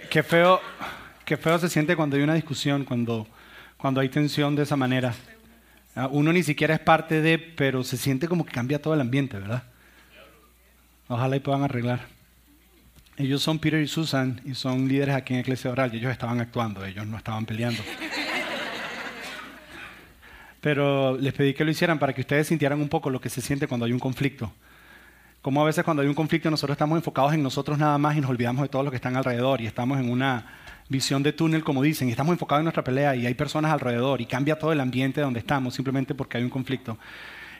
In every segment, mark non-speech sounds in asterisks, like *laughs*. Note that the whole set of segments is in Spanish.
Qué, feo, qué feo se siente cuando hay una discusión, cuando, cuando hay tensión de esa manera. Ah, uno ni siquiera es parte de, pero se siente como que cambia todo el ambiente, ¿verdad? Ojalá y puedan arreglar. Ellos son Peter y Susan y son líderes aquí en Iglesia Oral y ellos estaban actuando, ellos no estaban peleando. Pero les pedí que lo hicieran para que ustedes sintieran un poco lo que se siente cuando hay un conflicto. Como a veces cuando hay un conflicto nosotros estamos enfocados en nosotros nada más y nos olvidamos de todo lo que están alrededor y estamos en una visión de túnel, como dicen, y estamos enfocados en nuestra pelea y hay personas alrededor y cambia todo el ambiente donde estamos simplemente porque hay un conflicto.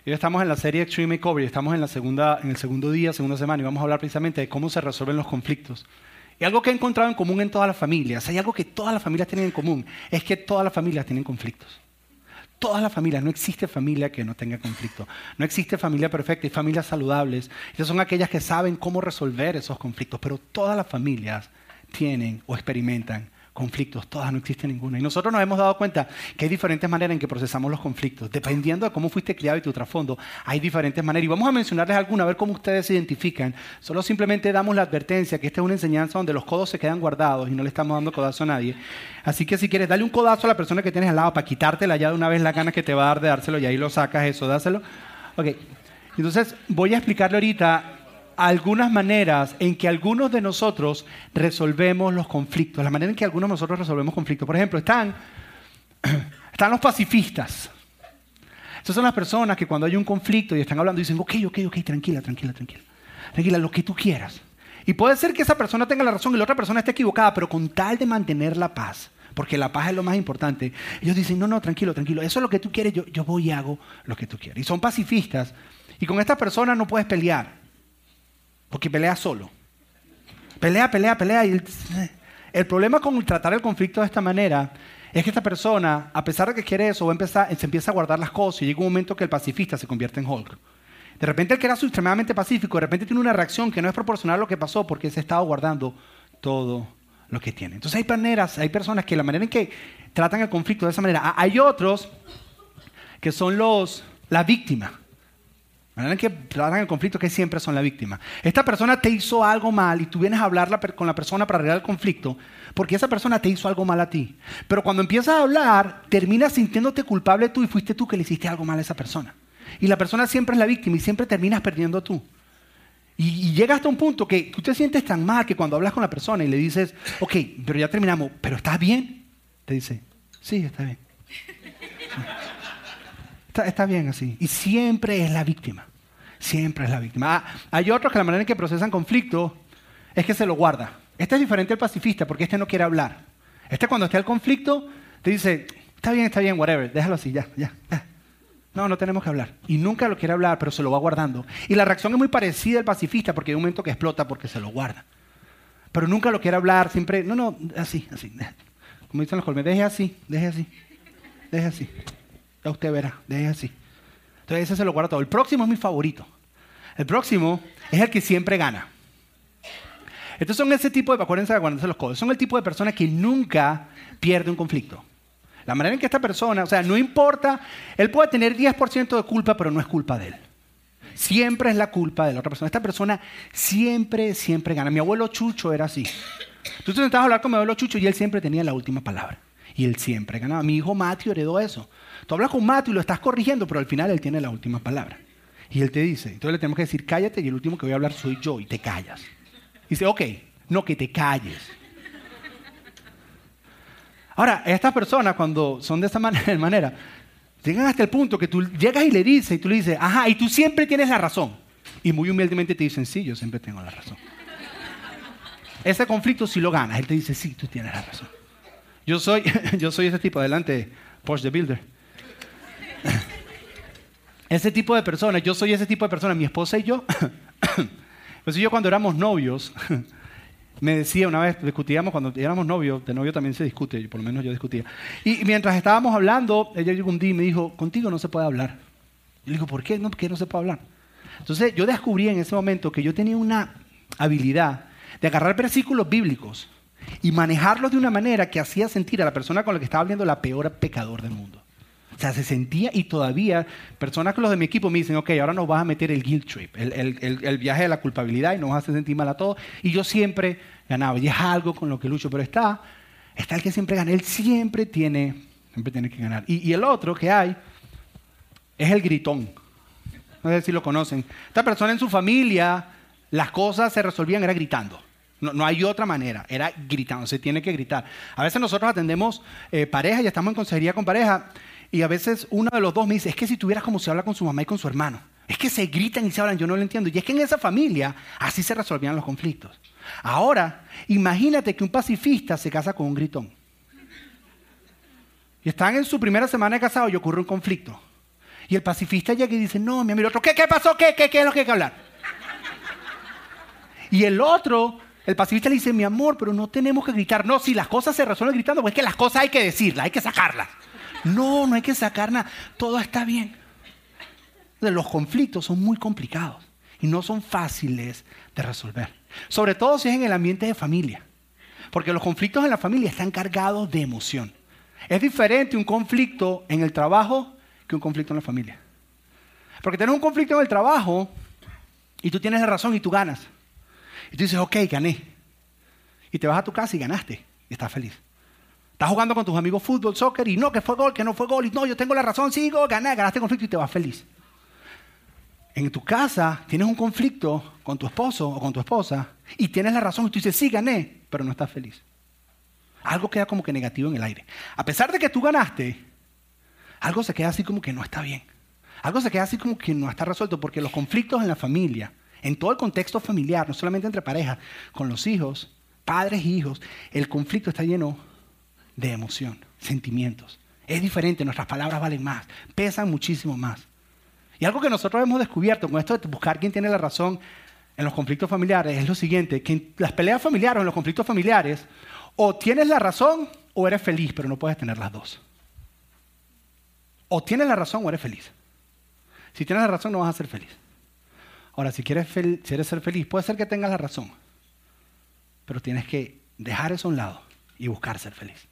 Hoy estamos en la serie Extreme Makeover estamos en, la segunda, en el segundo día, segunda semana y vamos a hablar precisamente de cómo se resuelven los conflictos. Y algo que he encontrado en común en todas las familias, hay algo que todas las familias tienen en común, es que todas las familias tienen conflictos todas las familias, no existe familia que no tenga conflicto. No existe familia perfecta, hay familias saludables. Esas son aquellas que saben cómo resolver esos conflictos, pero todas las familias tienen o experimentan conflictos, todas, no existe ninguna. Y nosotros nos hemos dado cuenta que hay diferentes maneras en que procesamos los conflictos. Dependiendo de cómo fuiste criado y tu trasfondo, hay diferentes maneras. Y vamos a mencionarles alguna, a ver cómo ustedes se identifican. Solo simplemente damos la advertencia que esta es una enseñanza donde los codos se quedan guardados y no le estamos dando codazo a nadie. Así que si quieres, dale un codazo a la persona que tienes al lado para quitártela ya de una vez la gana que te va a dar de dárselo y ahí lo sacas eso, dáselo. Ok. Entonces, voy a explicarle ahorita algunas maneras en que algunos de nosotros resolvemos los conflictos, la manera en que algunos de nosotros resolvemos conflictos. Por ejemplo, están, *clears throat* están los pacifistas. Esas son las personas que cuando hay un conflicto y están hablando dicen, ok, ok, ok, tranquila, tranquila, tranquila. Tranquila, lo que tú quieras. Y puede ser que esa persona tenga la razón y la otra persona esté equivocada, pero con tal de mantener la paz, porque la paz es lo más importante, ellos dicen, no, no, tranquilo, tranquilo, eso es lo que tú quieres, yo, yo voy y hago lo que tú quieres. Y son pacifistas. Y con estas personas no puedes pelear. Porque pelea solo. Pelea, pelea, pelea. Y el, problema con tratar el conflicto de esta manera es que esta persona, a pesar de que quiere eso, empezar, se empieza a guardar las cosas y llega un momento que el pacifista se convierte en Hulk. De repente el que era extremadamente pacífico, de repente tiene una reacción que no es proporcional a lo que pasó porque se ha estado guardando todo lo que tiene. Entonces hay maneras, hay personas que la manera en que tratan el conflicto de esa manera. Hay otros que son los, la víctima manera que tratan el conflicto que siempre son la víctima. Esta persona te hizo algo mal y tú vienes a hablar con la persona para arreglar el conflicto porque esa persona te hizo algo mal a ti. Pero cuando empiezas a hablar, terminas sintiéndote culpable tú y fuiste tú que le hiciste algo mal a esa persona. Y la persona siempre es la víctima y siempre terminas perdiendo tú. Y, y llega hasta un punto que tú te sientes tan mal que cuando hablas con la persona y le dices, ok, pero ya terminamos, pero ¿estás bien? Te dice, sí, está bien. *laughs* Está, bien así. Y siempre es la víctima. Siempre es la víctima. Ah, hay otros que la manera en que procesan conflicto es que se lo guarda. Este es diferente al pacifista porque este no quiere hablar. Este cuando está el conflicto te dice, está bien, está bien, whatever, déjalo así, ya, ya, No, no tenemos que hablar. Y nunca lo quiere hablar, pero se lo va guardando. Y la reacción es muy parecida al pacifista porque hay un momento que explota porque se lo guarda. Pero nunca lo quiere hablar, siempre, no, no, así, así. Como dicen los colmes, deje así, deje así, deje así. Ya usted verá, deje así. Entonces ese se lo guarda todo. El próximo es mi favorito. El próximo es el que siempre gana. Estos son ese tipo de, acuérdense de guardarse los codos, son el tipo de personas que nunca pierde un conflicto. La manera en que esta persona, o sea, no importa, él puede tener 10% de culpa, pero no es culpa de él. Siempre es la culpa de la otra persona. Esta persona siempre, siempre gana. Mi abuelo Chucho era así. Tú te sentabas a hablar con mi abuelo Chucho y él siempre tenía la última palabra. Y él siempre ganaba. Mi hijo Matthew heredó eso. Tú hablas con Matthew y lo estás corrigiendo, pero al final él tiene la última palabra. Y él te dice, entonces le tenemos que decir, cállate y el último que voy a hablar soy yo y te callas. Y dice, ok, no que te calles. Ahora, estas personas cuando son de esta *laughs* manera, llegan hasta el punto que tú llegas y le dices, y tú le dices, ajá, y tú siempre tienes la razón. Y muy humildemente te dicen, sí, yo siempre tengo la razón. Ese conflicto si lo ganas, él te dice, sí, tú tienes la razón. Yo soy, *laughs* yo soy ese tipo, adelante, Porsche the Builder. *laughs* Ese tipo de personas, yo soy ese tipo de persona, mi esposa y yo. *coughs* pues yo cuando éramos novios, *laughs* me decía una vez, discutíamos cuando éramos novios, de novio también se discute, por lo menos yo discutía. Y mientras estábamos hablando, ella llegó un día y me dijo, contigo no se puede hablar. Yo le digo, ¿por qué? No, ¿por qué no se puede hablar? Entonces yo descubrí en ese momento que yo tenía una habilidad de agarrar versículos bíblicos y manejarlos de una manera que hacía sentir a la persona con la que estaba hablando la peor pecador del mundo. O sea, se sentía y todavía personas que los de mi equipo me dicen, ok, ahora nos vas a meter el guilt trip, el, viaje de la culpabilidad y nos hacer sentir mal a todos. Y yo siempre ganaba. Y es algo con lo que lucho. Pero está, está el que siempre gana. Él siempre tiene, siempre tiene que ganar. Y, y el otro que hay es el gritón. No sé si lo conocen. Esta persona en su familia, las cosas se resolvían era gritando. No, hay otra manera, era gritando, se tiene que gritar. A veces nosotros atendemos eh, pareja y estamos en consejería con pareja y a veces uno de los dos me dice, es que si tuvieras como se habla con su mamá y con su hermano, es que se gritan y se hablan, yo no lo entiendo. Y es que en esa familia así se resolvían los conflictos. Ahora, imagínate que un pacifista se casa con un gritón. Y están en su primera semana de casado y ocurre un conflicto. Y el pacifista llega y dice, no, mi amigo, otro, ¿qué, qué pasó? ¿Qué, qué, qué es lo que hay que hablar? Y el otro el pacifista le dice, mi amor, pero no tenemos que gritar. No, si las cosas se resuelven gritando, pues es que las cosas hay que decirlas, hay que sacarlas. No, no hay que sacar nada. Todo está bien. Los conflictos son muy complicados y no son fáciles de resolver. Sobre todo si es en el ambiente de familia. Porque los conflictos en la familia están cargados de emoción. Es diferente un conflicto en el trabajo que un conflicto en la familia. Porque tienes un conflicto en el trabajo y tú tienes la razón y tú ganas. Y tú dices, ok, gané. Y te vas a tu casa y ganaste. Y estás feliz. Estás jugando con tus amigos fútbol, soccer, y no, que fue gol, que no fue gol, y no, yo tengo la razón, sigo, gané, ganaste conflicto y te vas feliz. En tu casa tienes un conflicto con tu esposo o con tu esposa y tienes la razón y tú dices, sí, gané, pero no estás feliz. Algo queda como que negativo en el aire. A pesar de que tú ganaste, algo se queda así como que no está bien. Algo se queda así como que no está resuelto porque los conflictos en la familia en todo el contexto familiar, no solamente entre parejas, con los hijos, padres e hijos, el conflicto está lleno de emoción, sentimientos. Es diferente, nuestras palabras valen más, pesan muchísimo más. Y algo que nosotros hemos descubierto con esto de buscar quién tiene la razón en los conflictos familiares es lo siguiente, que en las peleas familiares o en los conflictos familiares, o tienes la razón o eres feliz, pero no puedes tener las dos. O tienes la razón o eres feliz. Si tienes la razón no vas a ser feliz. Ahora, si quieres, ser feliz, puede ser que tengas la razón, pero tienes que dejar eso a un lado y buscar ser feliz.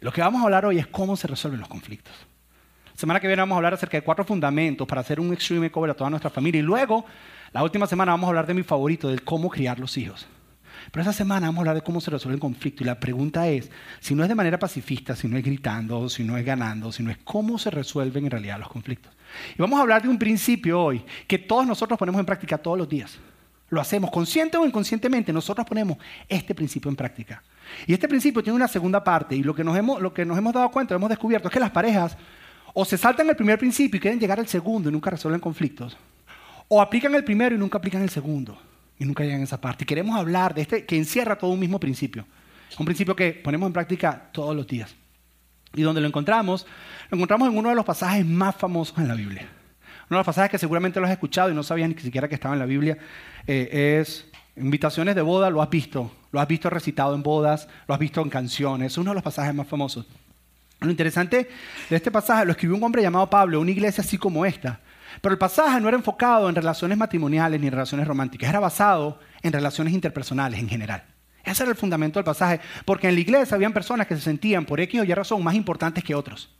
Lo que vamos a hablar hoy es cómo se resuelven los conflictos. Semana que viene vamos a hablar acerca de cuatro fundamentos para hacer un extreme cover a toda nuestra familia. Y luego, la última semana vamos a hablar de mi favorito, del cómo criar los hijos. Pero esta semana vamos a hablar de cómo se resuelve el conflicto. Y la pregunta es, si no es de manera pacifista, si no es gritando, si no es ganando, si no es cómo se resuelven en realidad los conflictos. Y vamos a hablar de un principio hoy que todos nosotros ponemos en práctica todos los días. Lo hacemos consciente o inconscientemente, nosotros ponemos este principio en práctica. Y este principio tiene una segunda parte y lo que nos hemos, lo que nos hemos dado cuenta, hemos descubierto es que las parejas o se saltan el primer principio y quieren llegar al segundo y nunca resuelven conflictos, o aplican el primero y nunca aplican el segundo y nunca llegan a esa parte. Queremos hablar de este que encierra todo un mismo principio, un principio que ponemos en práctica todos los días. Y donde lo encontramos, lo encontramos en uno de los pasajes más famosos en la Biblia. Uno de los pasajes que seguramente lo has escuchado y no sabías ni siquiera que estaba en la Biblia eh, es invitaciones de boda, lo has visto, lo has visto recitado en bodas, lo has visto en canciones, es uno de los pasajes más famosos. Lo interesante de este pasaje lo escribió un hombre llamado Pablo, una iglesia así como esta. Pero el pasaje no era enfocado en relaciones matrimoniales ni en relaciones románticas, era basado en relaciones interpersonales en general. Ese era el fundamento del pasaje, porque en la iglesia habían personas que se sentían por X o Y razón más importantes que otros.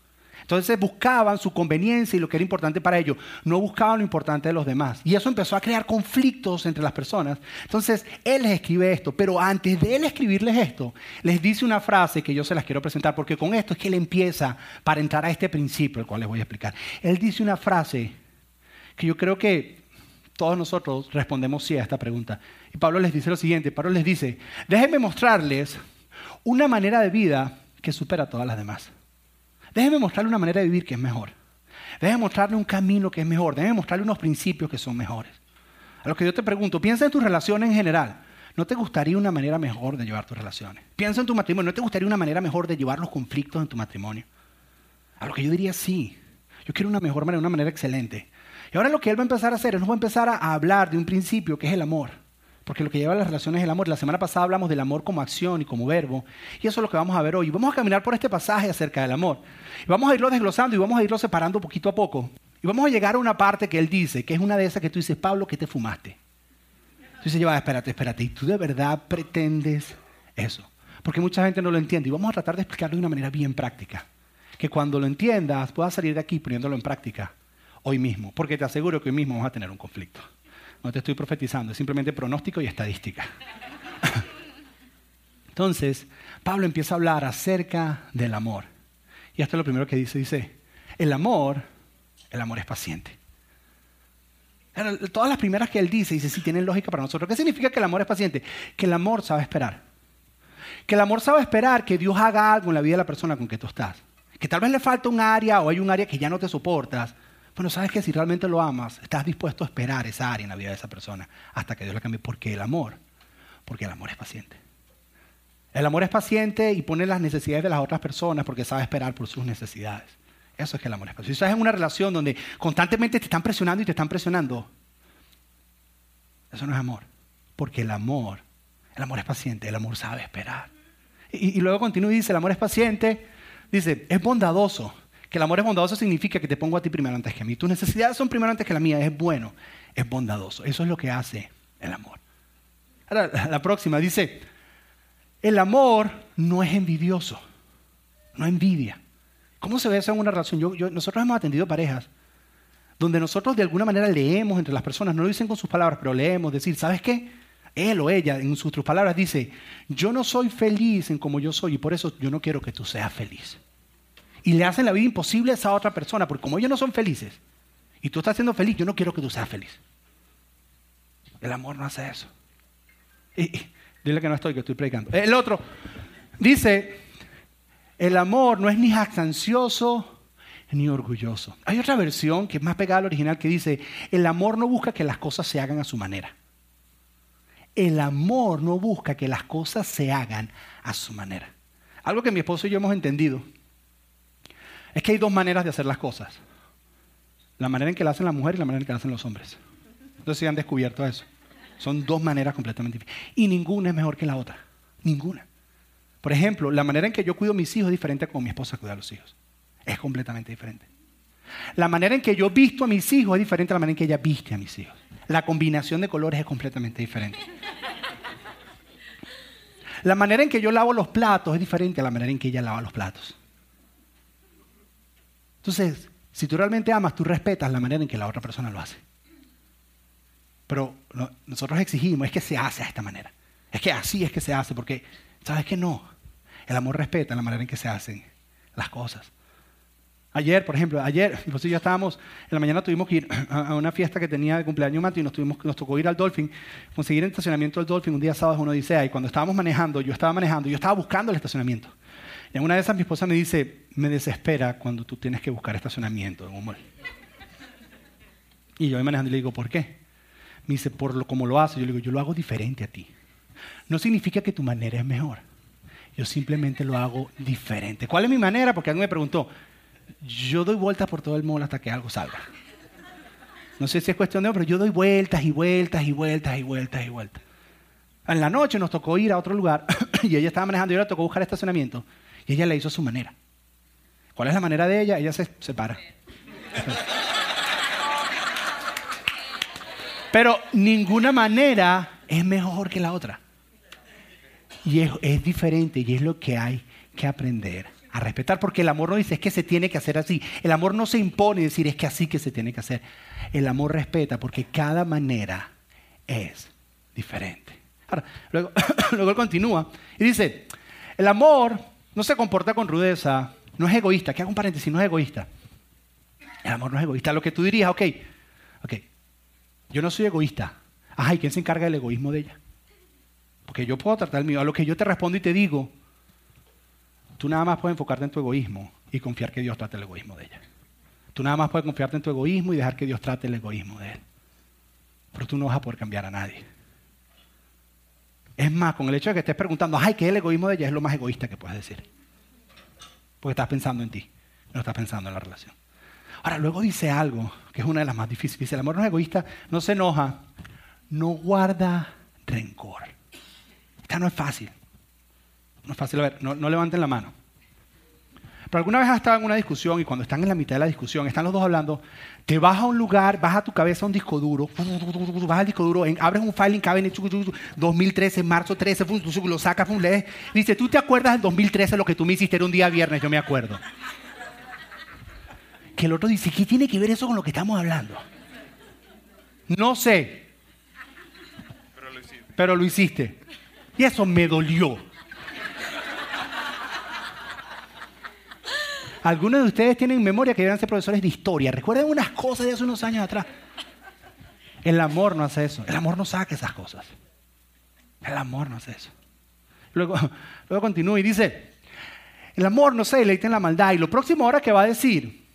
Entonces buscaban su conveniencia y lo que era importante para ellos, no buscaban lo importante de los demás. Y eso empezó a crear conflictos entre las personas. Entonces él les escribe esto, pero antes de él escribirles esto, les dice una frase que yo se las quiero presentar, porque con esto es que él empieza para entrar a este principio, el cual les voy a explicar. Él dice una frase que yo creo que todos nosotros respondemos sí a esta pregunta. Y Pablo les dice lo siguiente, Pablo les dice, déjenme mostrarles una manera de vida que supera a todas las demás. Déjenme mostrarle una manera de vivir que es mejor. Déjenme mostrarle un camino que es mejor. Déjenme mostrarle unos principios que son mejores. A lo que yo te pregunto, piensa en tus relaciones en general. ¿No te gustaría una manera mejor de llevar tus relaciones? Piensa en tu matrimonio. ¿No te gustaría una manera mejor de llevar los conflictos en tu matrimonio? A lo que yo diría sí. Yo quiero una mejor manera, una manera excelente. Y ahora lo que él va a empezar a hacer es nos va a empezar a hablar de un principio que es el amor. Porque lo que lleva a las relaciones es el amor. La semana pasada hablamos del amor como acción y como verbo. Y eso es lo que vamos a ver hoy. Vamos a caminar por este pasaje acerca del amor. Y vamos a irlo desglosando y vamos a irlo separando poquito a poco. Y vamos a llegar a una parte que él dice, que es una de esas que tú dices, Pablo, ¿qué te fumaste? Tú dices, va, espérate, espérate. ¿Y tú de verdad pretendes eso? Porque mucha gente no lo entiende. Y vamos a tratar de explicarlo de una manera bien práctica que cuando lo entiendas puedas salir de aquí poniéndolo en práctica hoy mismo, porque te aseguro que hoy mismo vas a tener un conflicto. No te estoy profetizando, es simplemente pronóstico y estadística. *laughs* Entonces, Pablo empieza a hablar acerca del amor. Y esto es lo primero que dice, dice, el amor, el amor es paciente. Todas las primeras que él dice, dice, sí, tienen lógica para nosotros. ¿Qué significa que el amor es paciente? Que el amor sabe esperar. Que el amor sabe esperar que Dios haga algo en la vida de la persona con que tú estás. Que tal vez le falta un área o hay un área que ya no te soportas. Bueno, sabes que si realmente lo amas, estás dispuesto a esperar esa área en la vida de esa persona hasta que Dios la cambie. Porque el amor, porque el amor es paciente. El amor es paciente y pone las necesidades de las otras personas porque sabe esperar por sus necesidades. Eso es que el amor es paciente. Si estás en una relación donde constantemente te están presionando y te están presionando, eso no es amor. Porque el amor, el amor es paciente, el amor sabe esperar. Y, luego continúa y dice, el amor es paciente, dice, es bondadoso. Que el amor es bondadoso significa que te pongo a ti primero antes que a mí. Tus necesidades son primero antes que la mía. Es bueno, es bondadoso. Eso es lo que hace el amor. Ahora, la próxima dice, el amor no es envidioso, no envidia. ¿Cómo se ve eso en una relación? nosotros hemos atendido parejas donde nosotros de alguna manera leemos entre las personas, no lo dicen con sus palabras, pero leemos, decir, ¿sabes qué? Él o ella en sus palabras dice, yo no soy feliz en como yo soy y por eso yo no quiero que tú seas feliz. Y le hacen la vida imposible a esa otra persona, porque como ellos no son felices y tú estás siendo feliz, yo no quiero que tú seas feliz. El amor no hace eso. Dile que no estoy, que estoy predicando. El otro dice, el amor no es ni jactancioso ni orgulloso. Hay otra versión que es más pegada al original que dice, el amor no busca que las cosas se hagan a su manera. El amor no busca que las cosas se hagan a su manera. Algo que mi esposo y yo hemos entendido es que hay dos maneras de hacer las cosas. La manera en que la hacen la mujer y la manera en que la hacen los hombres. Entonces si han descubierto eso. Son dos maneras completamente diferentes. Y ninguna es mejor que la otra. Ninguna. Por ejemplo, la manera en que yo cuido a mis hijos es diferente a como mi esposa cuida a los hijos. Es completamente diferente. La manera en que yo visto a mis hijos es diferente a la manera en que ella viste a mis hijos. La combinación de colores es completamente diferente. La manera en que yo lavo los platos es diferente a la manera en que ella lava los platos. Entonces, si tú realmente amas, tú respetas la manera en que la otra persona lo hace. Pero nosotros exigimos, es que se hace a esta manera. Es que así es que se hace, porque, ¿sabes que no? El amor respeta la manera en que se hacen las cosas. Ayer, por ejemplo, ayer, *laughs* pues ya estábamos, en la mañana tuvimos que ir *clears throat* a una fiesta que tenía de cumpleaños Mati y nos, tuvimos, nos tocó ir al Dolphin, conseguir el estacionamiento del Dolphin un día sábado es una odisea. Y cuando estábamos manejando, yo estaba manejando, yo estaba buscando el estacionamiento. Y en una de esas mi esposa me dice, me desespera cuando tú tienes que buscar estacionamiento en un mall. Y yo voy manejando y le digo, ¿por qué? Me dice, por lo como lo hace. Yo le digo, yo lo hago diferente a ti. No significa que tu manera es mejor. Yo simplemente lo hago diferente. ¿Cuál es mi manera? Porque alguien me preguntó. Yo doy vueltas por todo el mundo hasta que algo salga. No sé si es cuestión de, pero yo doy vueltas y vueltas y vueltas y vueltas y vueltas. En la noche nos tocó ir a otro lugar *clears throat* y ella estaba manejando y ahora tocó buscar estacionamiento y ella le hizo a su manera. ¿Cuál es la manera de ella? Ella se separa. Pero ninguna manera es mejor que la otra. Y es, diferente y es lo que hay que aprender a respetar, porque el amor no dice es que se tiene que hacer así. El amor no se impone decir es que así que se tiene que hacer. El amor respeta porque cada manera es diferente. Luego, *coughs* luego él continúa y dice, el amor no se comporta con rudeza, no es egoísta. Que hago un paréntesis, no es egoísta. El amor no es egoísta. Lo que tú dirías, ok, ok, yo no soy egoísta. Ajá, ¿y quién se encarga del egoísmo de ella? Porque yo puedo tratar el mío. A lo que yo te respondo y te digo, tú nada más puedes enfocarte en tu egoísmo y confiar que Dios trate el egoísmo de ella. Tú nada más puedes confiarte en tu egoísmo y dejar que Dios trate el egoísmo de él. Pero tú no vas a poder cambiar a nadie. Es más, con el hecho de que estés preguntando, ay, ¿qué el egoísmo de ella? Es lo más egoísta que puedes decir. Porque estás pensando en ti, no estás pensando en la relación. Ahora, luego dice algo que es una de las más difíciles. Dice, el amor no es egoísta, no se enoja, no guarda rencor. Esta no es fácil. No es fácil. A ver, no, levanten la mano. Pero alguna vez has estado en una discusión y cuando están en la mitad de la discusión, están los dos hablando, te vas a un lugar, vas a tu cabeza a un disco duro, vas al disco duro, abres un filing cabinet 2013, marzo 13, lo sacas, lees, dice, ¿tú te acuerdas del 2013 lo que tú me hiciste era un día viernes? Yo me acuerdo. que el otro dice, ¿qué tiene que ver eso con lo que estamos hablando? No sé. Pero lo hiciste. Pero lo hiciste. Y eso me dolió. Algunos de ustedes tienen memoria que deben ser profesores de historia. Recuerden unas cosas de hace unos años atrás. El amor no hace eso. El amor no saca esas cosas. El amor no hace eso. Luego, *laughs* luego continúa y dice, el amor no se deleita en la maldad. Y lo próximo ahora que va a decir,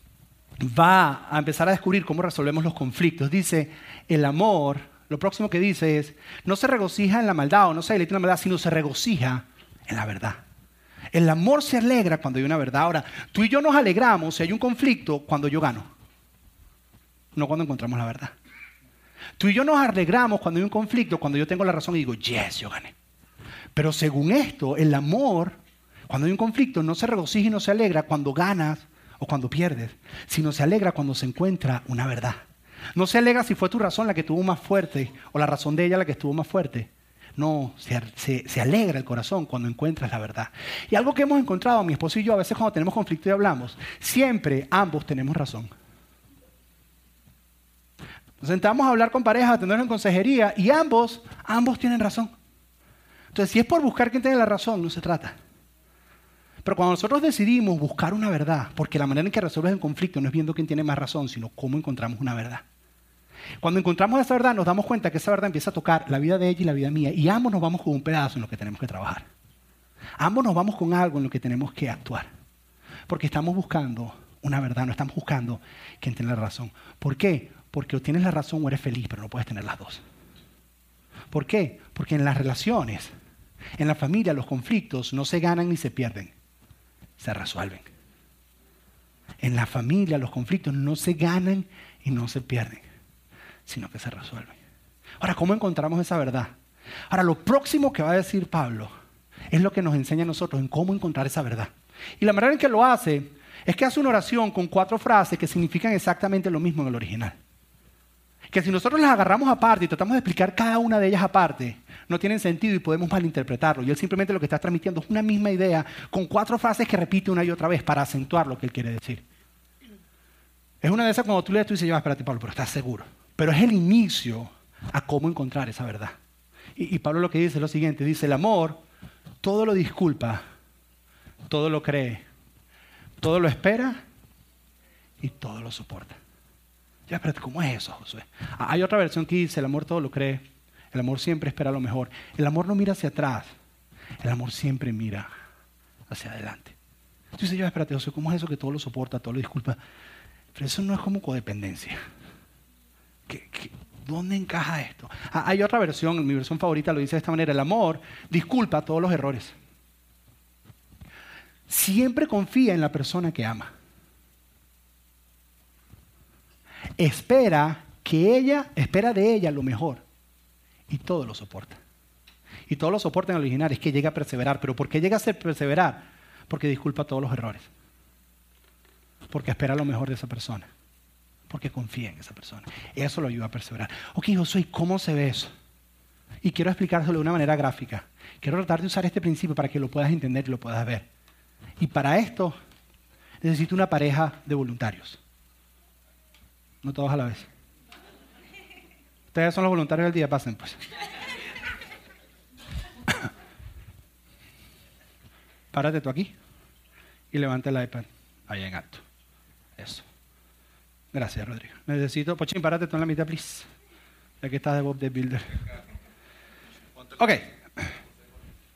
va a empezar a descubrir cómo resolvemos los conflictos. Dice, el amor, lo próximo que dice es, no se regocija en la maldad o no se deleita en la maldad, sino se regocija en la verdad. El amor se alegra cuando hay una verdad. Ahora, tú y yo nos alegramos si hay un conflicto cuando yo gano, no cuando encontramos la verdad. Tú y yo nos alegramos cuando hay un conflicto, cuando yo tengo la razón y digo, yes, yo gané. Pero según esto, el amor, cuando hay un conflicto, no se regocija y no se alegra cuando ganas o cuando pierdes, sino se alegra cuando se encuentra una verdad. No se alegra si fue tu razón la que estuvo más fuerte o la razón de ella la que estuvo más fuerte. No, se, se, alegra el corazón cuando encuentras la verdad. Y algo que hemos encontrado, mi esposo y yo, a veces cuando tenemos conflicto y hablamos, siempre ambos tenemos razón. Nos sentamos a hablar con parejas, a tener en consejería y ambos, ambos tienen razón. Entonces, si es por buscar quién tiene la razón, no se trata. Pero cuando nosotros decidimos buscar una verdad, porque la manera en que resuelves el conflicto no es viendo quién tiene más razón, sino cómo encontramos una verdad. Cuando encontramos esa verdad, nos damos cuenta que esa verdad empieza a tocar la vida de ella y la vida mía, y ambos nos vamos con un pedazo en lo que tenemos que trabajar. Ambos nos vamos con algo en lo que tenemos que actuar. Porque estamos buscando una verdad, no estamos buscando quién tiene la razón. ¿Por qué? Porque o tienes la razón o eres feliz, pero no puedes tener las dos. ¿Por qué? Porque en las relaciones, en la familia, los conflictos no se ganan ni se pierden, se resuelven. En la familia, los conflictos no se ganan y no se pierden, sino que se resuelven. Ahora, ¿cómo encontramos esa verdad? Ahora, lo próximo que va a decir Pablo es lo que nos enseña a nosotros en cómo encontrar esa verdad. Y la manera en que lo hace es que hace una oración con cuatro frases que significan exactamente lo mismo en el original que si nosotros las agarramos aparte y tratamos de explicar cada una de ellas aparte, no tienen sentido y podemos malinterpretarlo. Y él simplemente lo que está transmitiendo es una misma idea con cuatro frases que repite una y otra vez para acentuar lo que él quiere decir. Es una de esas cuando tú lees, tú dices, ya, espérate, Pablo, pero estás seguro. Pero es el inicio a cómo encontrar esa verdad. Y, Pablo lo que dice es lo siguiente, dice, el amor todo lo disculpa, todo lo cree, todo lo espera y todo lo soporta. Ya, pero ¿cómo es eso, Josué? Ah, hay otra versión que dice, el amor todo lo cree, el amor siempre espera lo mejor. El amor no mira hacia atrás, el amor siempre mira hacia adelante. Entonces yo, espérate, Josué, ¿cómo es eso que todo lo soporta, todo lo disculpa? Pero eso no es como codependencia. Dónde encaja esto? Ah, hay otra versión, mi versión favorita lo dice de esta manera, el amor disculpa todos los errores. Siempre confía en la persona que ama espera que ella, espera de ella lo mejor. Y todo lo soporta. Y todo lo soporta en el original, es que llega a perseverar. ¿Pero por qué llega a ser perseverar? Porque disculpa todos los errores. Porque espera lo mejor de esa persona. Porque confía en esa persona. Eso lo ayuda a perseverar. Ok, Josué, ¿cómo se ve eso? Y quiero explicárselo de una manera gráfica. Quiero tratar de usar este principio para que lo puedas entender y lo puedas ver. Y para esto necesito una pareja de voluntarios. No todos a la vez. Ustedes son los voluntarios del día, pasen pues. *coughs* Párate tú aquí y levanta el iPad ahí en alto. Eso. Gracias, Rodrigo. Necesito, Pochín, párate tú la mitad, please. Ya que estás de Bob the Builder. Ok.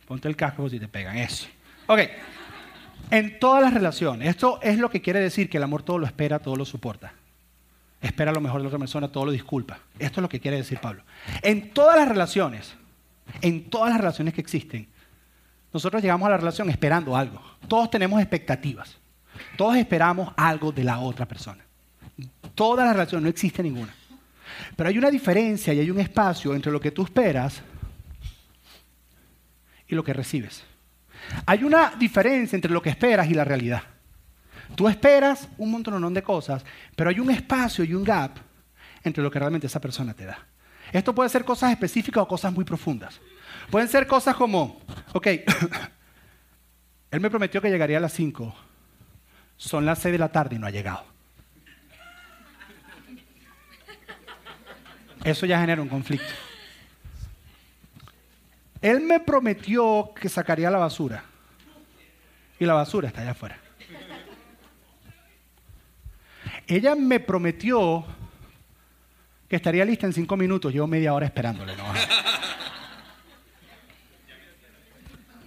Ponte el casco si te pegan. Eso. Ok. En todas las relaciones, esto es lo que quiere decir que el amor todo lo espera, todo lo soporta espera lo mejor de la otra persona, todo lo disculpa. Esto es lo que quiere decir Pablo. En todas las relaciones, en todas las relaciones que existen, nosotros llegamos a la relación esperando algo. Todos tenemos expectativas. Todos esperamos algo de la otra persona. Todas las relaciones, no existe ninguna. Pero hay una diferencia y hay un espacio entre lo que tú esperas y lo que recibes. Hay una diferencia entre lo que esperas y la realidad. Tú esperas un montón de cosas, pero hay un espacio y un gap entre lo que realmente esa persona te da. Esto puede ser cosas específicas o cosas muy profundas. Pueden ser cosas como, ok, *coughs* él me prometió que llegaría a las 5, son las 6 de la tarde y no ha llegado. Eso ya genera un conflicto. Él me prometió que sacaría la basura. Y la basura está allá afuera. Ella me prometió que estaría lista en cinco minutos. Llevo media hora esperándole. ¿no?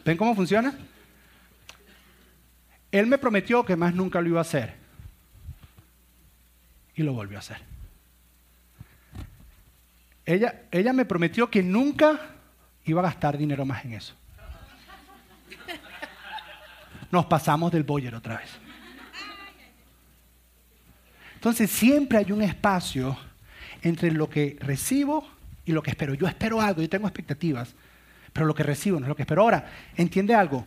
¿Ven cómo funciona? Él me prometió que más nunca lo iba a hacer. Y lo volvió a hacer. Ella, ella me prometió que nunca iba a gastar dinero más en eso. Nos pasamos del boyer otra vez. Entonces siempre hay un espacio entre lo que recibo y lo que espero. Yo espero algo, yo tengo expectativas, pero lo que recibo no es lo que espero. Ahora, entiende algo.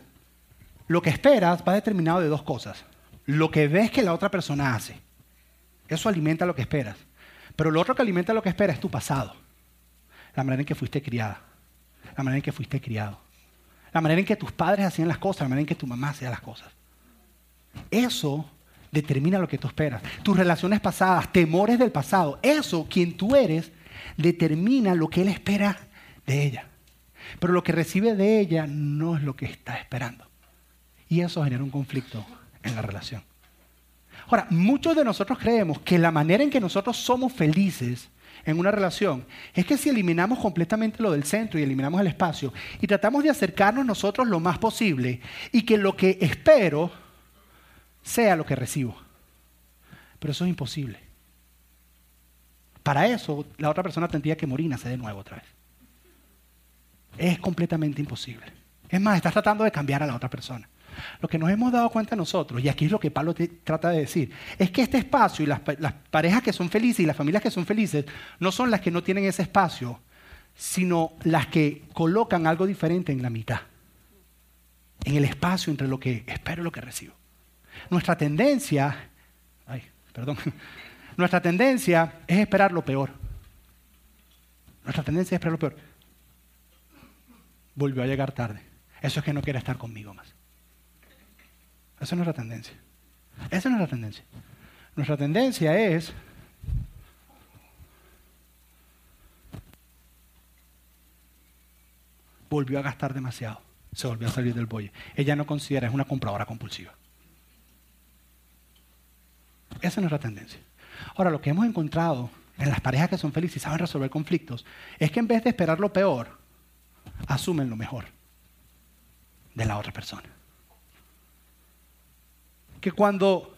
Lo que esperas va determinado de dos cosas. Lo que ves que la otra persona hace. Eso alimenta lo que esperas. Pero lo otro que alimenta lo que esperas es tu pasado. La manera en que fuiste criada. La manera en que fuiste criado. La manera en que tus padres hacían las cosas. La manera en que tu mamá hacía las cosas. Eso determina lo que tú esperas. Tus relaciones pasadas, temores del pasado. Eso, quien tú eres, determina lo que él espera de ella. Pero lo que recibe de ella no es lo que está esperando. Y eso genera un conflicto en la relación. Ahora, muchos de nosotros creemos que la manera en que nosotros somos felices en una relación es que si eliminamos completamente lo del centro y eliminamos el espacio y tratamos de acercarnos nosotros lo más posible y que lo que espero sea lo que recibo. Pero eso es imposible. Para eso, la otra persona tendría que morir y nacer de nuevo otra vez. Es completamente imposible. Es más, estás tratando de cambiar a la otra persona. Lo que nos hemos dado cuenta nosotros, y aquí es lo que Pablo trata de decir, es que este espacio y las, las parejas que son felices y las familias que son felices no son las que no tienen ese espacio, sino las que colocan algo diferente en la mitad, en el espacio entre lo que espero y lo que recibo. Nuestra tendencia, ay, perdón, *laughs* nuestra tendencia es esperar lo peor. Nuestra tendencia es esperar lo peor. Volvió a llegar tarde. Eso es que no quiere estar conmigo más. Esa no es la tendencia. Esa no es la tendencia. Nuestra tendencia es volvió a gastar demasiado, se volvió a salir del bolle. Ella no considera, es una compradora compulsiva. Esa no es la tendencia. Ahora, lo que hemos encontrado en las parejas que son felices y saben resolver conflictos es que en vez de esperar lo peor, asumen lo mejor de la otra persona que cuando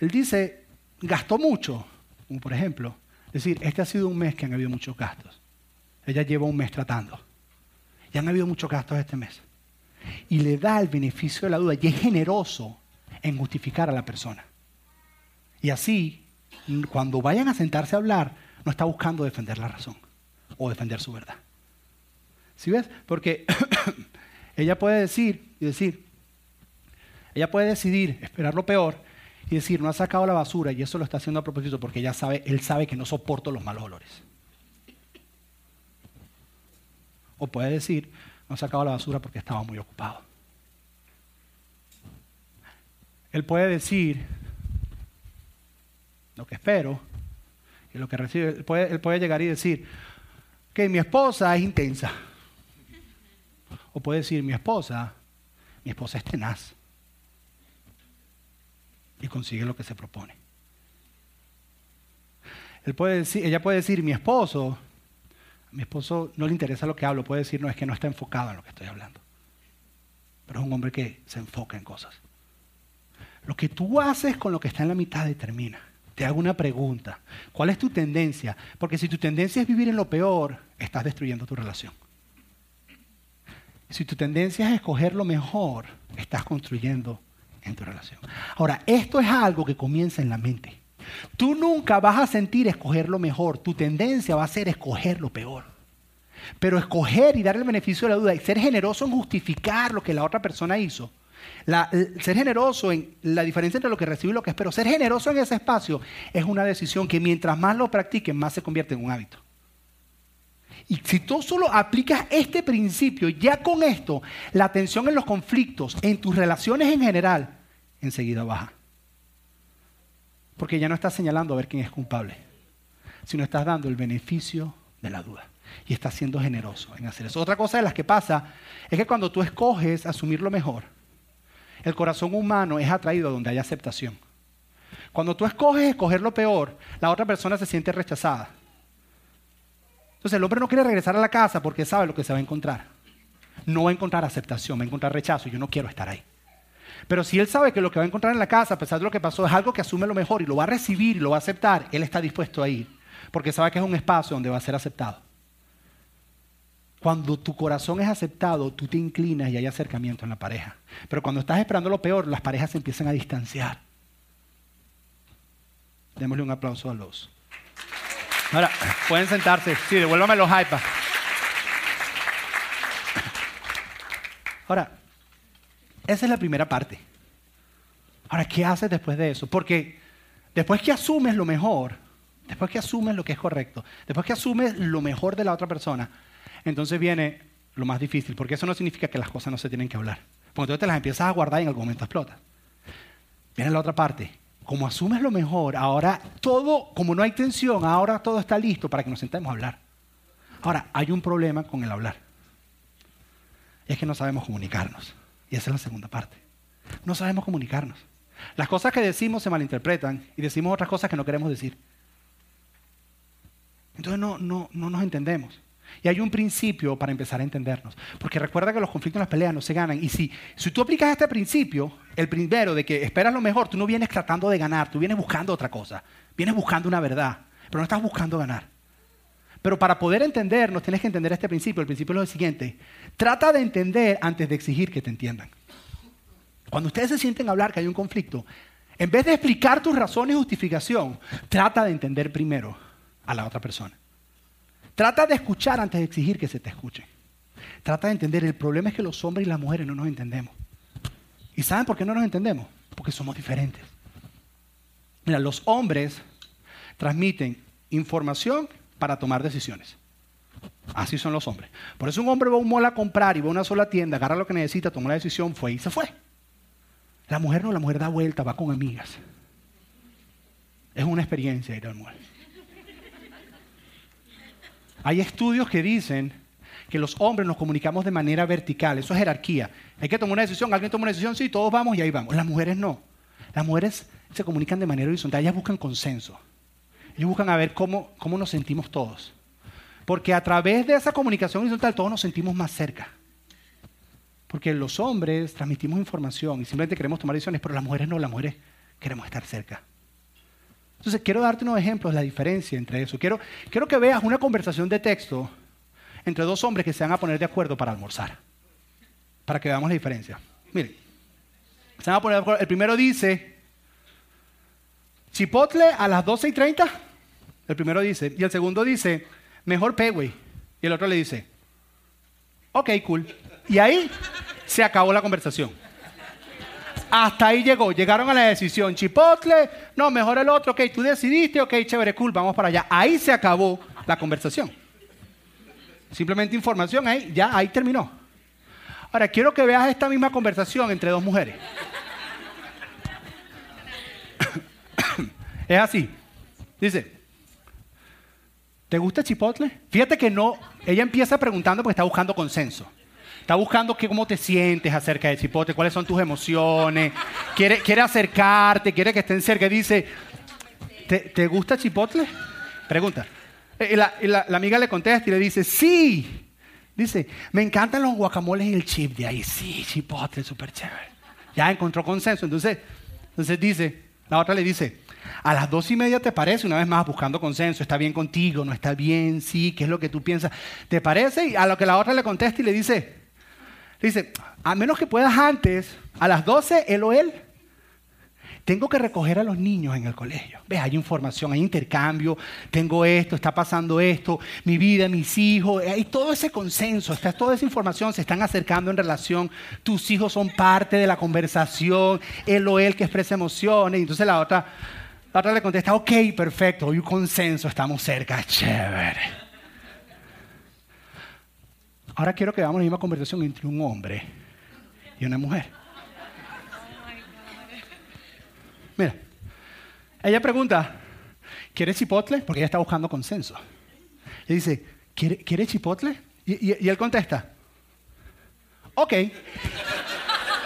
él dice, gastó mucho, como por ejemplo, decir, este ha sido un mes que han habido muchos gastos. Ella lleva un mes tratando. Y han habido muchos gastos este mes. Y le da el beneficio de la duda y es generoso en justificar a la persona. Y así, cuando vayan a sentarse a hablar, no está buscando defender la razón o defender su verdad. ¿Sí ves? Porque *coughs* ella puede decir y decir, ella puede decidir esperar lo peor y decir, no ha sacado la basura y eso lo está haciendo a propósito porque ella sabe, él sabe que no soporto los malos olores. O puede decir, no ha sacado la basura porque estaba muy ocupado. Él puede decir lo que espero y lo que recibe. Él puede, él puede llegar y decir que mi esposa es intensa. O puede decir, mi esposa, mi esposa es tenaz y consigue lo que se propone. Ella puede decir, mi esposo, a mi esposo no le interesa lo que hablo, puede decir, no, es que no está enfocado en lo que estoy hablando. Pero es un hombre que se enfoca en cosas. Lo que tú haces con lo que está en la mitad determina. Te hago una pregunta. ¿Cuál es tu tendencia? Porque si tu tendencia es vivir en lo peor, estás destruyendo tu relación. Si tu tendencia es escoger lo mejor, estás construyendo en tu relación. Ahora, esto es algo que comienza en la mente. Tú nunca vas a sentir escoger lo mejor, tu tendencia va a ser escoger lo peor. Pero escoger y dar el beneficio de la duda y ser generoso en justificar lo que la otra persona hizo, ser generoso en la diferencia entre lo que recibo y lo que espero, ser generoso en ese espacio es una decisión que mientras más lo practiquen, más se convierte en un hábito. Y si tú solo aplicas este principio, ya con esto, la atención en los conflictos, en tus relaciones en general, enseguida baja. Porque ya no estás señalando a ver quién es culpable, sino estás dando el beneficio de la duda. Y estás siendo generoso en hacer eso. Otra cosa de las que pasa es que cuando tú escoges asumir lo mejor, el corazón humano es atraído a donde hay aceptación. Cuando tú escoges escoger lo peor, la otra persona se siente rechazada. Entonces el hombre no quiere regresar a la casa porque sabe lo que se va a encontrar. No va a encontrar aceptación, va a encontrar rechazo. Yo no quiero estar ahí. Pero si él sabe que lo que va a encontrar en la casa, a pesar de lo que pasó, es algo que asume lo mejor y lo va a recibir y lo va a aceptar, él está dispuesto a ir. Porque sabe que es un espacio donde va a ser aceptado. Cuando tu corazón es aceptado, tú te inclinas y hay acercamiento en la pareja. Pero cuando estás esperando lo peor, las parejas se empiezan a distanciar. Démosle un aplauso a los. Ahora, pueden sentarse. Sí, devuélvame los iPads. Ahora, esa es la primera parte. Ahora, ¿qué haces después de eso? Porque después que asumes lo mejor, después que asumes lo que es correcto, después que asumes lo mejor de la otra persona, entonces viene lo más difícil, porque eso no significa que las cosas no se tienen que hablar. Porque entonces te las empiezas a guardar y en algún momento explota. Viene la otra parte. Como asumes lo mejor, ahora todo, como no hay tensión, ahora todo está listo para que nos sentemos a hablar. Ahora, hay un problema con el hablar. es que no sabemos comunicarnos. Y esa es la segunda parte. No sabemos comunicarnos. Las cosas que decimos se malinterpretan y decimos otras cosas que no queremos decir. Entonces no, no, no nos entendemos. Y hay un principio para empezar a entendernos. Porque recuerda que los conflictos en las peleas no se ganan. Y si, si tú aplicas este principio, el primero de que esperas lo mejor, tú no vienes tratando de ganar, tú vienes buscando otra cosa. Vienes buscando una verdad, pero no estás buscando ganar. Pero para poder entendernos, tienes que entender este principio. El principio es lo siguiente. Trata de entender antes de exigir que te entiendan. Cuando ustedes se sienten a hablar que hay un conflicto, en vez de explicar tus razones y justificación, trata de entender primero a la otra persona. Trata de escuchar antes de exigir que se te escuche. Trata de entender. El problema es que los hombres y las mujeres no nos entendemos. ¿Y saben por qué no nos entendemos? Porque somos diferentes. Mira, los hombres transmiten información para tomar decisiones. Así son los hombres. Por eso un hombre va a un mall a comprar y va a una sola tienda, agarra lo que necesita, toma la decisión, fue y se fue. La mujer no, la mujer da vuelta, va con amigas. Es una experiencia ir al mall. Hay estudios que dicen que los hombres nos comunicamos de manera vertical, eso es jerarquía. Hay que tomar una decisión, alguien toma una decisión, sí, todos vamos y ahí vamos. Las mujeres no. Las mujeres se comunican de manera horizontal, ellas buscan consenso. Ellos buscan a ver cómo, cómo nos sentimos todos. Porque a través de esa comunicación horizontal todos nos sentimos más cerca. Porque los hombres transmitimos información y simplemente queremos tomar decisiones, pero las mujeres no, las mujeres queremos estar cerca. Entonces, quiero darte unos ejemplos de la diferencia entre eso. Quiero, quiero que veas una conversación de texto entre dos hombres que se van a poner de acuerdo para almorzar. Para que veamos la diferencia. Miren, se van a poner de acuerdo. El primero dice, chipotle a las 12 y 30. El primero dice. Y el segundo dice, mejor pegüey. Y el otro le dice, ok, cool. Y ahí se acabó la conversación. Hasta ahí llegó. Llegaron a la decisión. Chipotle, no, mejor el otro. Ok, tú decidiste. Ok, chévere, cool, vamos para allá. Ahí se acabó la conversación. Simplemente información ahí, ya ahí terminó. Ahora, quiero que veas esta misma conversación entre dos mujeres. *coughs* es así. Dice, ¿te gusta Chipotle? Fíjate que no, ella empieza preguntando porque está buscando consenso. Está buscando cómo te sientes acerca de Chipotle, cuáles son tus emociones. Quiere, quiere acercarte, quiere que estén cerca. Dice, ¿te, gusta Chipotle? Pregunta. Eh, y la, la, amiga le contesta y le dice, sí. Dice, me encantan los guacamoles y el chip de ahí. Sí, Chipotle, súper chévere. Ya encontró consenso. Entonces, entonces dice, la otra le dice, a las dos y media te parece, una vez más buscando consenso, está bien contigo, no está bien, sí, ¿qué es lo que tú piensas? ¿Te parece? Y a lo que la otra le contesta y le dice, Dice, a menos que puedas antes, a las 12, él o él, tengo que recoger a los niños en el colegio. ¿Ves? Hay información, hay intercambio, tengo esto, está pasando esto, mi vida, mis hijos, hay todo ese consenso, está, toda esa información se están acercando en relación, tus hijos son parte de la conversación, él o él que expresa emociones. Y entonces la otra, la otra le contesta, ok, perfecto, hay un consenso, estamos cerca, chévere. Ahora quiero que hagamos la misma conversación entre un hombre y una mujer. Mira, ella pregunta, ¿quieres chipotle? Porque ella está buscando consenso. Le dice, ¿quiere, ¿quiere chipotle? Y, él contesta, ok.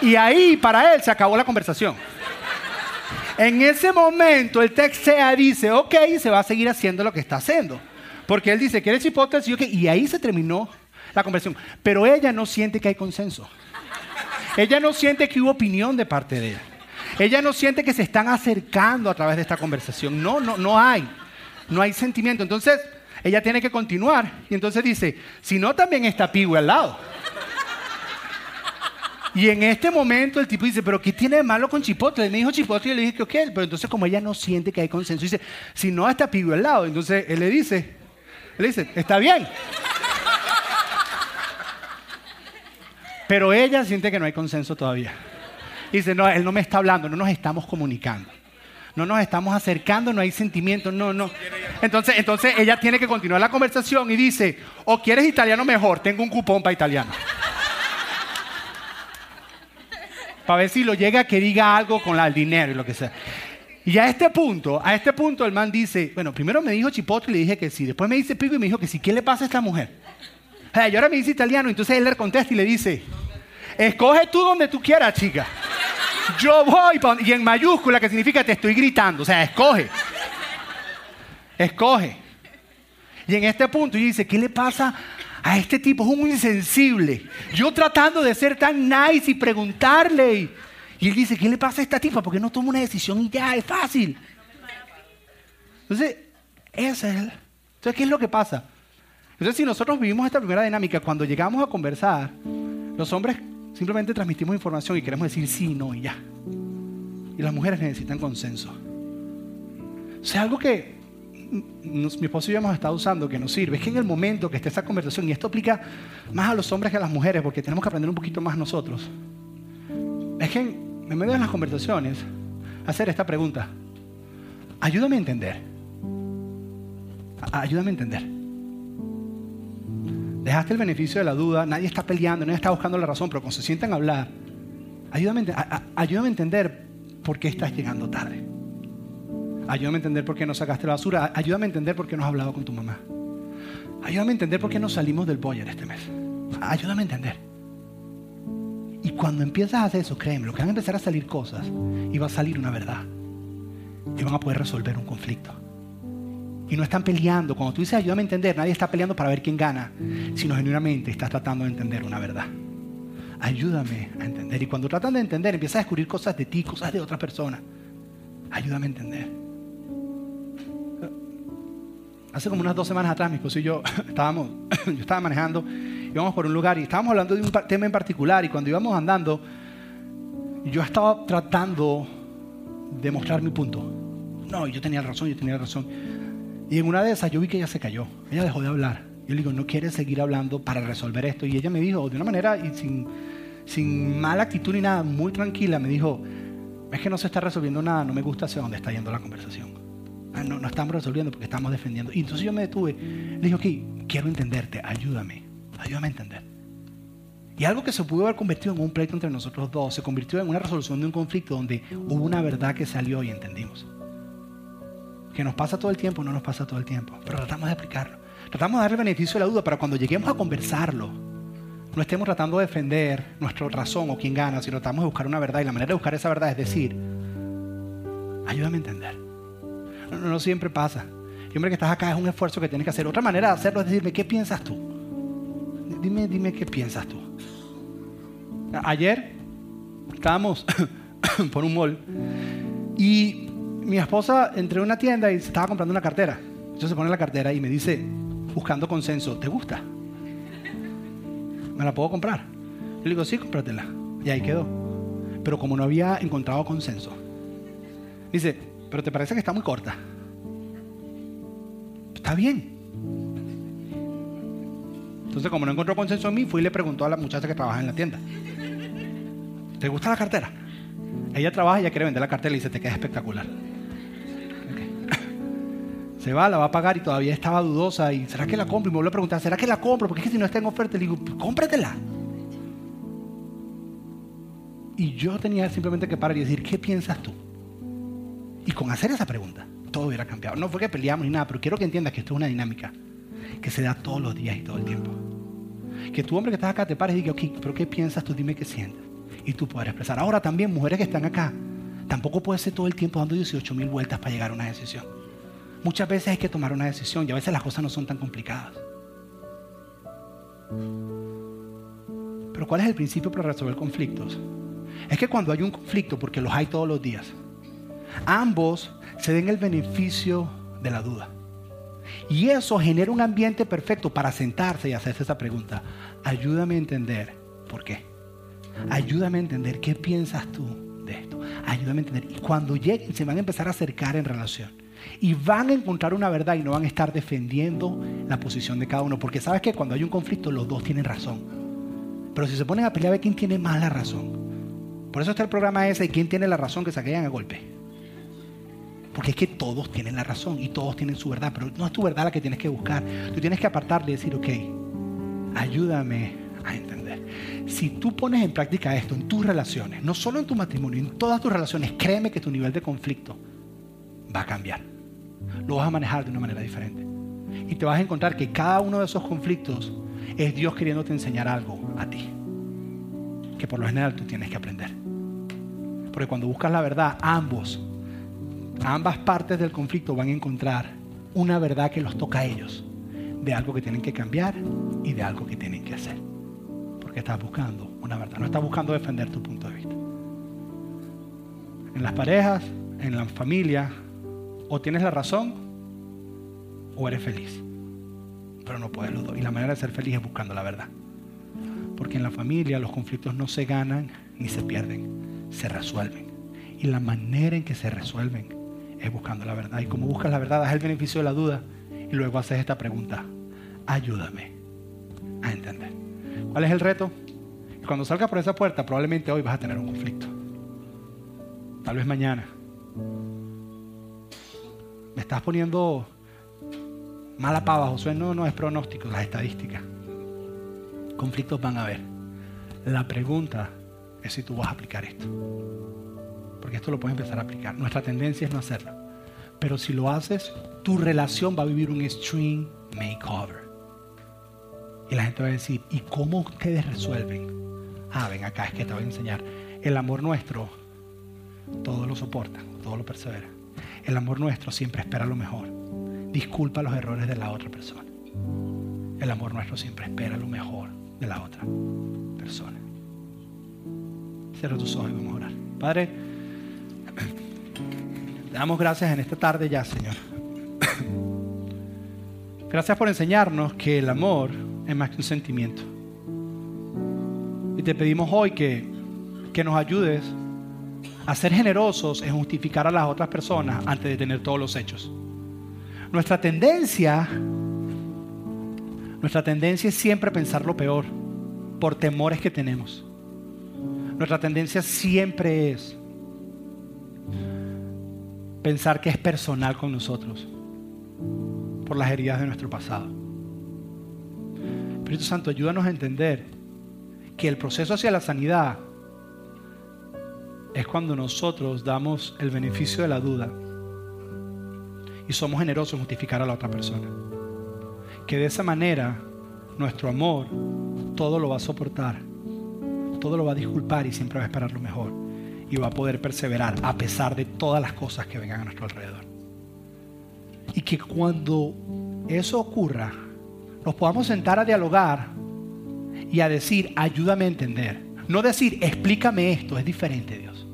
Y ahí para él se acabó la conversación. En ese momento el textea dice, ok, se va a seguir haciendo lo que está haciendo. Porque él dice, ¿quieres chipotle? Y ahí se terminó la conversación. Pero ella no siente que hay consenso. Ella no siente que hubo opinión de parte de él. Ella no siente que se están acercando a través de esta conversación. No, no, no hay. No hay sentimiento. Entonces, ella tiene que continuar. Y entonces dice, si no, también está Piwi al lado. Y en este momento el tipo dice, pero ¿qué tiene de malo con Chipotle? Él me dijo Chipotle y yo le dije que ok, pero entonces como ella no siente que hay consenso, dice, si no está Pigo al lado, entonces él le dice, le dice, está bien. Pero ella siente que no hay consenso todavía. Dice, no, él no me está hablando, no nos estamos comunicando. No nos estamos acercando, no hay sentimiento, no, no. Entonces, entonces ella tiene que continuar la conversación y dice, o quieres italiano mejor, tengo un cupón para italiano. para ver si lo llega que diga algo con el dinero y lo que sea. Y a este punto, a este punto el man dice, bueno, primero me dijo chipotle y le dije que sí, después me dice pico y me dijo que sí, ¿qué le pasa a esta mujer? O sea, y ahora me dice italiano, entonces él le contesta y le dice, escoge tú donde tú quieras, chica. Yo voy, pa' donde-". y en mayúscula, que significa te estoy gritando, o sea, escoge. Escoge. Y en este punto y dice, ¿qué le pasa a este tipo? Es un insensible. Yo tratando de ser tan nice y preguntarle. Y, y él dice, ¿qué le pasa a esta tipa? Porque no toma una decisión y ya, es fácil. Entonces, ese es el... Entonces, ¿qué es lo que pasa? Entonces, si nosotros vivimos esta primera dinámica, cuando llegamos a conversar, los hombres simplemente transmitimos información y queremos decir sí, no y ya. Y las mujeres necesitan consenso. O sea, algo que mi esposo y yo hemos estado usando que nos sirve es que en el momento que esté esa conversación, y esto aplica más a los hombres que a las mujeres, porque tenemos que aprender un poquito más nosotros, es que en, en medio de las conversaciones, hacer esta pregunta, ayúdame a entender, ayúdame a entender. Dejaste el beneficio de la duda, nadie está peleando, nadie está buscando la razón, pero cuando se sientan a hablar, ayúdame, a a entender por qué estás llegando tarde. Ayúdame a entender por qué no sacaste la basura. Ayúdame a entender por qué no has hablado con tu mamá. Ayúdame a entender por qué no salimos del boyer este mes. Ayúdame a entender. Y cuando empiezas a hacer eso, créeme, lo que van a empezar a salir cosas y va a salir una verdad. Y van a poder resolver un conflicto. Y no están peleando. Cuando tú dices ayúdame a entender, nadie está peleando para ver quién gana, sino genuinamente estás tratando de entender una verdad. Ayúdame a entender. Y cuando tratan de entender, empiezas a descubrir cosas de ti, cosas de otra persona. Ayúdame a entender. Hace como unas dos semanas atrás, mi esposo y yo *laughs* estábamos, *coughs* yo estaba manejando, íbamos por un lugar y estábamos hablando de un tema en particular y cuando íbamos andando, yo estaba tratando de mostrar mi punto. No, yo tenía razón, yo tenía razón. Y en una de esas yo vi que ella se cayó, ella dejó de hablar. Yo le digo, no quieres seguir hablando para resolver esto. Y ella me dijo, de una manera y sin, sin mala actitud ni nada, muy tranquila, me dijo, es que no se está resolviendo nada, no me gusta hacia dónde está yendo la conversación. Ah, no, no estamos resolviendo porque estamos defendiendo. Y entonces yo me detuve, le dije, ok, quiero entenderte, ayúdame, ayúdame a entender. Y algo que se pudo haber convertido en un pleito entre nosotros dos, se convirtió en una resolución de un conflicto donde hubo una verdad que salió y entendimos. Que nos pasa todo el tiempo, no nos pasa todo el tiempo, pero tratamos de aplicarlo. Tratamos de darle beneficio a la duda para cuando lleguemos a conversarlo, no estemos tratando de defender nuestra razón o quién gana, sino tratamos de buscar una verdad. Y la manera de buscar esa verdad es decir, ayúdame a entender. No, siempre pasa. Hombre que estás acá es un esfuerzo que tienes que hacer. Otra manera de hacerlo es decirme, ¿qué piensas tú? Dime, dime qué piensas tú. Ayer estábamos *coughs* por un mall y mi esposa entró a una tienda y se estaba comprando una cartera. Entonces se pone la cartera y me dice, buscando consenso, ¿te gusta? ¿Me la puedo comprar? Yo le digo, sí, cómpratela. Y ahí quedó. Pero como no había encontrado consenso, dice, pero ¿te parece que está muy corta? Está bien. Entonces, como no encontró consenso en mí, fui y le preguntó a la muchacha que trabaja en la tienda. ¿Te gusta la cartera? Ella trabaja y ella quiere vender la cartera y dice, te queda espectacular. Se va, la va a pagar y todavía estaba dudosa. ¿Y será que la compro? Y me vuelve a preguntar, ¿será que la compro? Porque es que si no está en oferta, le digo, "Pues cómpratela. Y yo tenía simplemente que parar y decir, ¿qué piensas tú? Y con hacer esa pregunta, todo hubiera cambiado. No fue que peleamos ni nada, pero quiero que entiendas que esto es una dinámica. que se da todos los días y todo el tiempo. Que tu hombre que estás acá te pares y diga, ok, pero ¿qué piensas tú? Dime qué sientes. Y tú puedes expresar. Ahora también, mujeres que están acá, tampoco puede ser todo el tiempo dando 18 mil vueltas para llegar a una decisión. Muchas veces hay que tomar una decisión y a veces las cosas no son tan complicadas. Pero ¿cuál es el principio para resolver conflictos? Es que cuando hay un conflicto, porque los hay todos los días, ambos se den el beneficio de la duda. Y eso genera un ambiente perfecto para sentarse y hacerse esa pregunta. Ayúdame a entender por qué. Ayúdame a entender qué piensas tú de esto. Ayúdame a entender. Y cuando lleguen se van a empezar a acercar en relación. Y van a encontrar una verdad y no van a estar defendiendo la posición de cada uno. Porque sabes que cuando hay un conflicto los dos tienen razón. Pero si se ponen a pelear, a ver quién tiene más la razón. Por eso está el programa ese quién tiene la razón que se caigan a golpe. Porque es que todos tienen la razón y todos tienen su verdad, pero no es tu verdad la que tienes que buscar. Tú tienes que apartarle y decir, ok, ayúdame a entender. Si tú pones en práctica esto en tus relaciones, no solo en tu matrimonio, en todas tus relaciones, créeme que tu nivel de conflicto va a cambiar. Lo vas a manejar de una manera diferente. Y te vas a encontrar que cada uno de esos conflictos es Dios queriéndote enseñar algo a ti. Que por lo general tú tienes que aprender. Porque cuando buscas la verdad, ambos, ambas partes del conflicto van a encontrar una verdad que los toca a ellos. De algo que tienen que cambiar y de algo que tienen que hacer. Porque estás buscando una verdad. No estás buscando defender tu punto de vista. En las parejas, en la familia, o tienes la razón o eres feliz. Pero no puedes los dos. Y la manera de ser feliz es buscando la verdad. Porque en la familia los conflictos no se ganan ni se pierden, se resuelven. Y la manera en que se resuelven es buscando la verdad. Y como buscas la verdad, das el beneficio de la duda y luego haces esta pregunta. Ayúdame a entender. ¿Cuál es el reto? Cuando salgas por esa puerta, probablemente hoy vas a tener un conflicto. Tal vez mañana estás poniendo mala pava, Josué. No, no es pronóstico, las estadísticas. Conflictos van a haber. La pregunta es si tú vas a aplicar esto. Porque esto lo puedes empezar a aplicar. Nuestra tendencia es no hacerlo. Pero si lo haces, tu relación va a vivir un extreme makeover. Y la gente va a decir, ¿y cómo ustedes resuelven? Ah, ven acá, es que te voy a enseñar. El amor nuestro todo lo soporta, todo lo persevera. El amor nuestro siempre espera lo mejor. Disculpa los errores de la otra persona. El amor nuestro siempre espera lo mejor de la otra persona. Cierra tus ojos y vamos a orar. Padre, te damos gracias en esta tarde ya, Señor. Gracias por enseñarnos que el amor es más que un sentimiento. Y te pedimos hoy que, que nos ayudes a ser generosos en justificar a las otras personas antes de tener todos los hechos. Nuestra tendencia, nuestra tendencia es siempre pensar lo peor por temores que tenemos. Nuestra tendencia siempre es pensar que es personal con nosotros por las heridas de nuestro pasado. Espíritu Santo, ayúdanos a entender que el proceso hacia la sanidad es cuando nosotros damos el beneficio de la duda y somos generosos en justificar a la otra persona. Que de esa manera nuestro amor todo lo va a soportar, todo lo va a disculpar y siempre va a esperar lo mejor y va a poder perseverar a pesar de todas las cosas que vengan a nuestro alrededor. Y que cuando eso ocurra, nos podamos sentar a dialogar y a decir, ayúdame a entender. No decir, explícame esto, es diferente, Dios.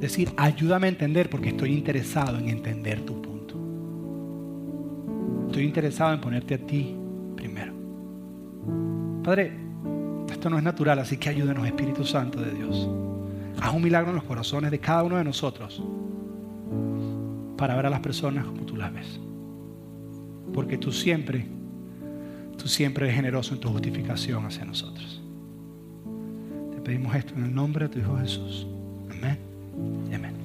Decir, ayúdame a entender porque estoy interesado en entender tu punto. Estoy interesado en ponerte a ti primero. Padre, esto no es natural, así que ayúdanos, Espíritu Santo de Dios. Haz un milagro en los corazones de cada uno de nosotros para ver a las personas como tú las ves. Porque tú siempre, tú siempre eres generoso en tu justificación hacia nosotros. Te pedimos esto en el nombre de tu Hijo Jesús. Amén. Amén.